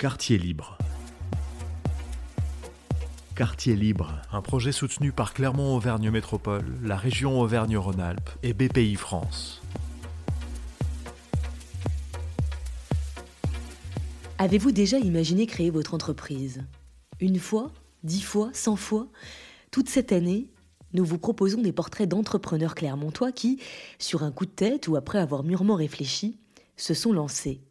Quartier libre. Quartier libre, un projet soutenu par Clermont-Auvergne Métropole, la région Auvergne-Rhône-Alpes et BPI France. Avez-vous déjà imaginé créer votre entreprise? Une fois Dix fois Cent fois? Toute cette année, nous vous proposons des portraits d'entrepreneurs clermontois qui, sur un coup de tête ou après avoir mûrement réfléchi, se sont lancés.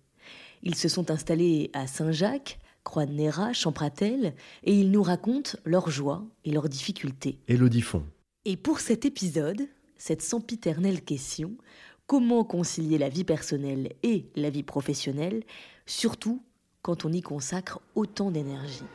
Ils se sont installés à Saint-Jacques, Croix-de-Néra, Champratel, et ils nous racontent leurs joies et leurs difficultés. Élodie Font. Et pour cet épisode, cette sempiternelle question, comment concilier la vie personnelle et la vie professionnelle, surtout quand on y consacre autant d'énergie?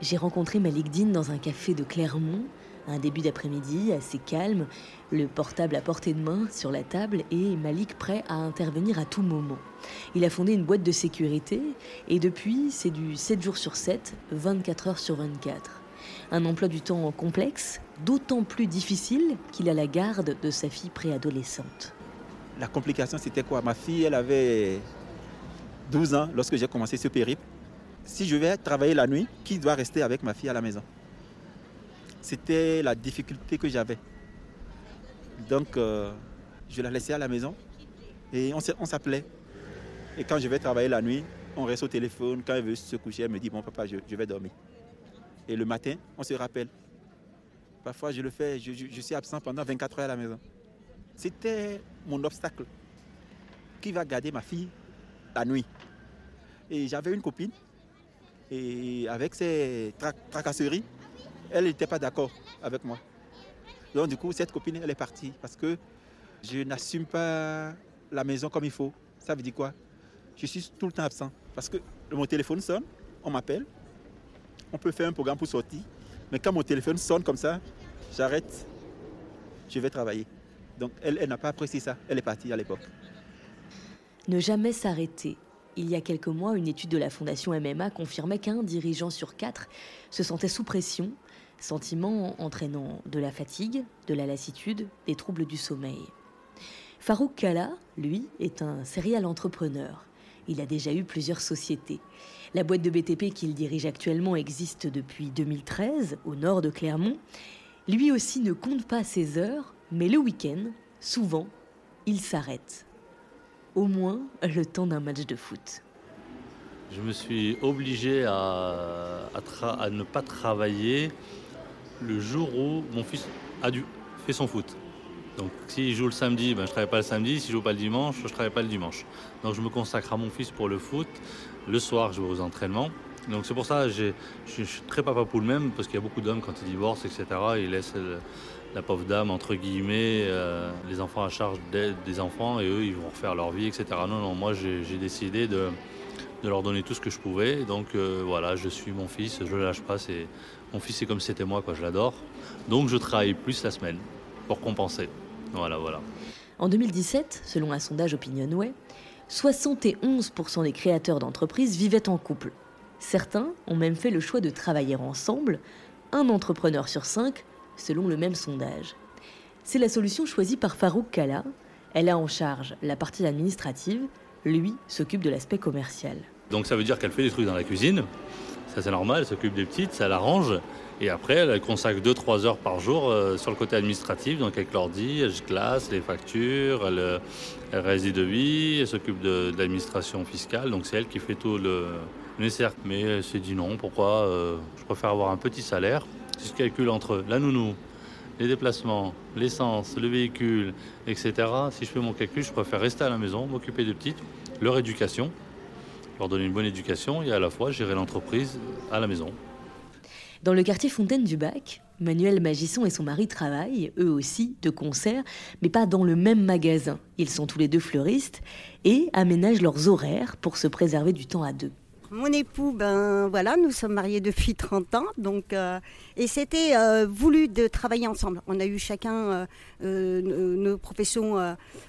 J'ai rencontré Malik Din dans un café de Clermont, un début d'après-midi assez calme, le portable à portée de main sur la table et Malik prêt à intervenir à tout moment. Il a fondé une boîte de sécurité et depuis, c'est du 7 jours sur 7, 24 heures sur 24. Un emploi du temps complexe, d'autant plus difficile qu'il a la garde de sa fille préadolescente. La complication, c'était quoi? Ma fille, elle avait 12 ans lorsque j'ai commencé ce périple. Si je vais travailler la nuit, qui doit rester avec ma fille à la maison? C'était la difficulté que j'avais. Donc, euh, je la laissais à la maison et on s'appelait. Et quand je vais travailler la nuit, on reste au téléphone. Quand elle veut se coucher, elle me dit Bon, papa, je, vais dormir. Et le matin, on se rappelle. Parfois, je le fais, je, je suis absent pendant 24 heures à la maison. C'était mon obstacle. Qui va garder ma fille la nuit Et j'avais une copine, et avec ses tracasseries, elle n'était pas d'accord avec moi. Donc du coup, cette copine, elle est partie parce que je n'assume pas la maison comme il faut. Ça veut dire quoi? Je suis tout le temps absent parce que mon téléphone sonne, on m'appelle, on peut faire un programme pour sortir, mais quand mon téléphone sonne comme ça, j'arrête, je vais travailler. Donc elle, elle n'a pas apprécié ça, elle est partie à l'époque. Ne jamais s'arrêter. Il y a quelques mois, une étude de la Fondation MMA confirmait qu'un dirigeant sur quatre se sentait sous pression Sentiment entraînant de la fatigue, de la lassitude, des troubles du sommeil. Farouk Kala, lui, est un serial entrepreneur. Il a déjà eu plusieurs sociétés. La boîte de BTP qu'il dirige actuellement existe depuis 2013 au nord de Clermont. Lui aussi ne compte pas ses heures, mais le week-end, souvent, il s'arrête. Au moins le temps d'un match de foot. Je me suis obligé à, à ne pas travailler le jour où mon fils a dû, fait son foot. Donc s'il joue le samedi, ben, je ne travaille pas le samedi. S'il joue pas le dimanche, je ne travaille pas le dimanche. Donc je me consacre à mon fils pour le foot. Le soir, je vais aux entraînements. Donc c'est pour ça que je suis très papa poule même, parce qu'il y a beaucoup d'hommes quand ils divorcent, etc., ils laissent la pauvre dame, entre guillemets, euh, les enfants à charge des enfants, et eux, ils vont refaire leur vie, etc. Non, non, moi j'ai décidé de, de leur donner tout ce que je pouvais. Donc euh, voilà, je suis mon fils, je le lâche pas. C'est mon fils, c'est comme c'était moi, quoi. Je l'adore. Donc je travaille plus la semaine pour compenser. Voilà, voilà. En 2017, selon un sondage Opinionway, 71% des créateurs d'entreprises vivaient en couple. Certains ont même fait le choix de travailler ensemble, un entrepreneur sur cinq, selon le même sondage. C'est la solution choisie par Farouk Kala. Elle a en charge la partie administrative, lui s'occupe de l'aspect commercial. Donc ça veut dire qu'elle fait des trucs dans la cuisine, ça c'est normal, elle s'occupe des petites, ça l'arrange. Et après, elle consacre 2-3 heures par jour euh, sur le côté administratif, donc avec l'ordi, elle classe les factures, elle, euh, elle réside de vie, elle s'occupe de, l'administration fiscale, donc c'est elle qui fait tout le, nécessaire. Mais elle s'est dit non, pourquoi euh, Je préfère avoir un petit salaire. Si je calcule entre la nounou, les déplacements, l'essence, le véhicule, etc. Si je fais mon calcul, je préfère rester à la maison, m'occuper des petites, leur éducation, leur donner une bonne éducation et à la fois gérer l'entreprise à la maison. Dans le quartier Fontaine du Bac, Manuel Magisson et son mari travaillent, eux aussi, de concert, mais pas dans le même magasin. Ils sont tous les deux fleuristes et aménagent leurs horaires pour se préserver du temps à deux. Mon époux, ben voilà, nous sommes mariés depuis 30 ans, donc euh, et c'était euh, voulu de travailler ensemble. On a eu chacun euh, nos professions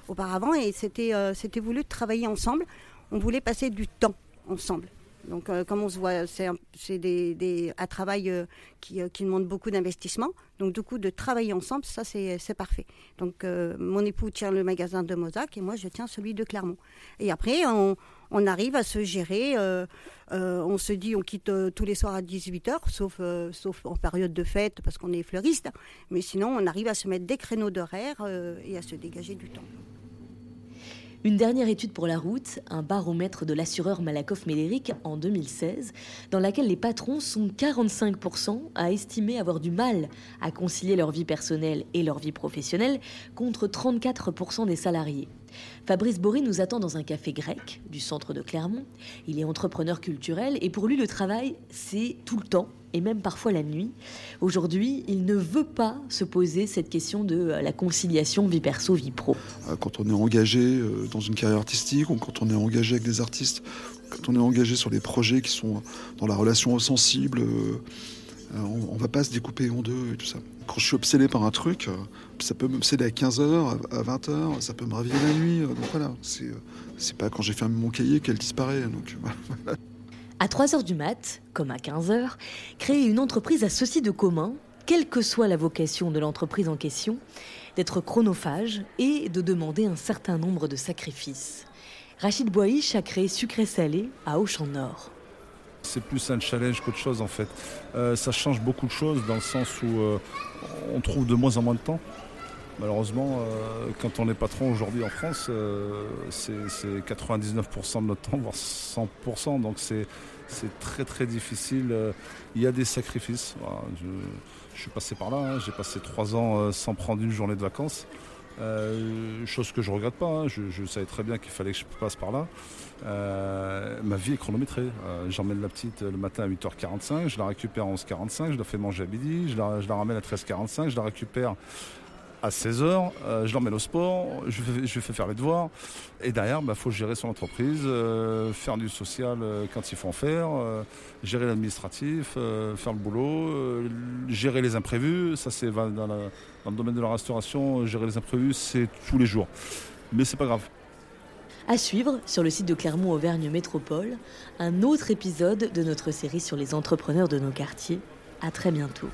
auparavant et c'était c'était voulu de travailler ensemble. On voulait passer du temps ensemble. Donc, comme on se voit, c'est des, des, un travail qui, qui, demande beaucoup d'investissement. Donc, du coup, de travailler ensemble, ça, c'est parfait. Donc, mon époux tient le magasin de Mozac et moi, je tiens celui de Clermont. Et après, on, on arrive à se gérer. on se dit on quitte tous les soirs à 18h, sauf, sauf en période de fête parce qu'on est fleuriste. Mais sinon, on arrive à se mettre des créneaux d'horaire et à se dégager du temps. Une dernière étude pour la route, un baromètre de l'assureur Malakoff Médéric en 2016, dans laquelle les patrons sont 45% à estimer avoir du mal à concilier leur vie personnelle et leur vie professionnelle, contre 34% des salariés. Fabrice Bory nous attend dans un café grec du centre de Clermont. Il est entrepreneur culturel et pour lui le travail, c'est tout le temps et même parfois la nuit. Aujourd'hui, il ne veut pas se poser cette question de euh, la conciliation vie perso, vie pro. Euh, quand on est engagé euh, dans une carrière artistique ou quand on est engagé avec des artistes, quand on est engagé sur des projets qui sont dans la relation sensible, on ne va pas se découper en deux et tout ça. Quand je suis obsédé par un truc, ça peut m'obséder à 15h, à 20h, ça peut me réveiller la nuit. Donc voilà, c'est pas quand j'ai fermé mon cahier qu'elle disparaît. Donc voilà. À 3h du mat, comme à 15h, créer une entreprise à ceci de commun, quelle que soit la vocation de l'entreprise en question, d'être chronophage et de demander un certain nombre de sacrifices. Rachid Boish a créé Sucré Salé à Auchan-Nord. C'est plus un challenge qu'autre chose en fait. Euh, ça change beaucoup de choses dans le sens où euh, on trouve de moins en moins de temps. Malheureusement, euh, quand on est patron aujourd'hui en France, c'est 99% de notre temps, voire 100%. Donc c'est très très difficile. Il y a des sacrifices. je, suis passé par là. Hein. J'ai passé trois ans sans prendre une journée de vacances. Chose que je regrette pas. Hein. Je, savais très bien qu'il fallait que je passe par là. ma vie est chronométrée. J'emmène la petite le matin à 8h45, je la récupère à 11h45, je la fais manger à midi, je la, je ramène à 13h45, je la récupère à 16h, euh, je l'emmène au sport, je fais, fais, faire les devoirs. Et derrière, il bah, faut gérer son entreprise, euh, faire du social euh, quand il faut en faire, gérer l'administratif, faire le boulot, gérer les imprévus. Ça, c'est dans, dans, le domaine de la restauration, gérer les imprévus, c'est tous les jours. Mais c'est pas grave. À suivre sur le site de Clermont-Auvergne Métropole, un autre épisode de notre série sur les entrepreneurs de nos quartiers. À très bientôt.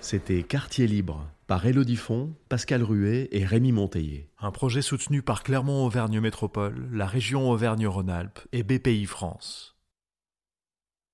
C'était Quartier Libre par Elodie Font, Pascal Ruet et Rémi Monteillé. Un projet soutenu par Clermont-Auvergne Métropole, la région Auvergne-Rhône-Alpes et BPI France.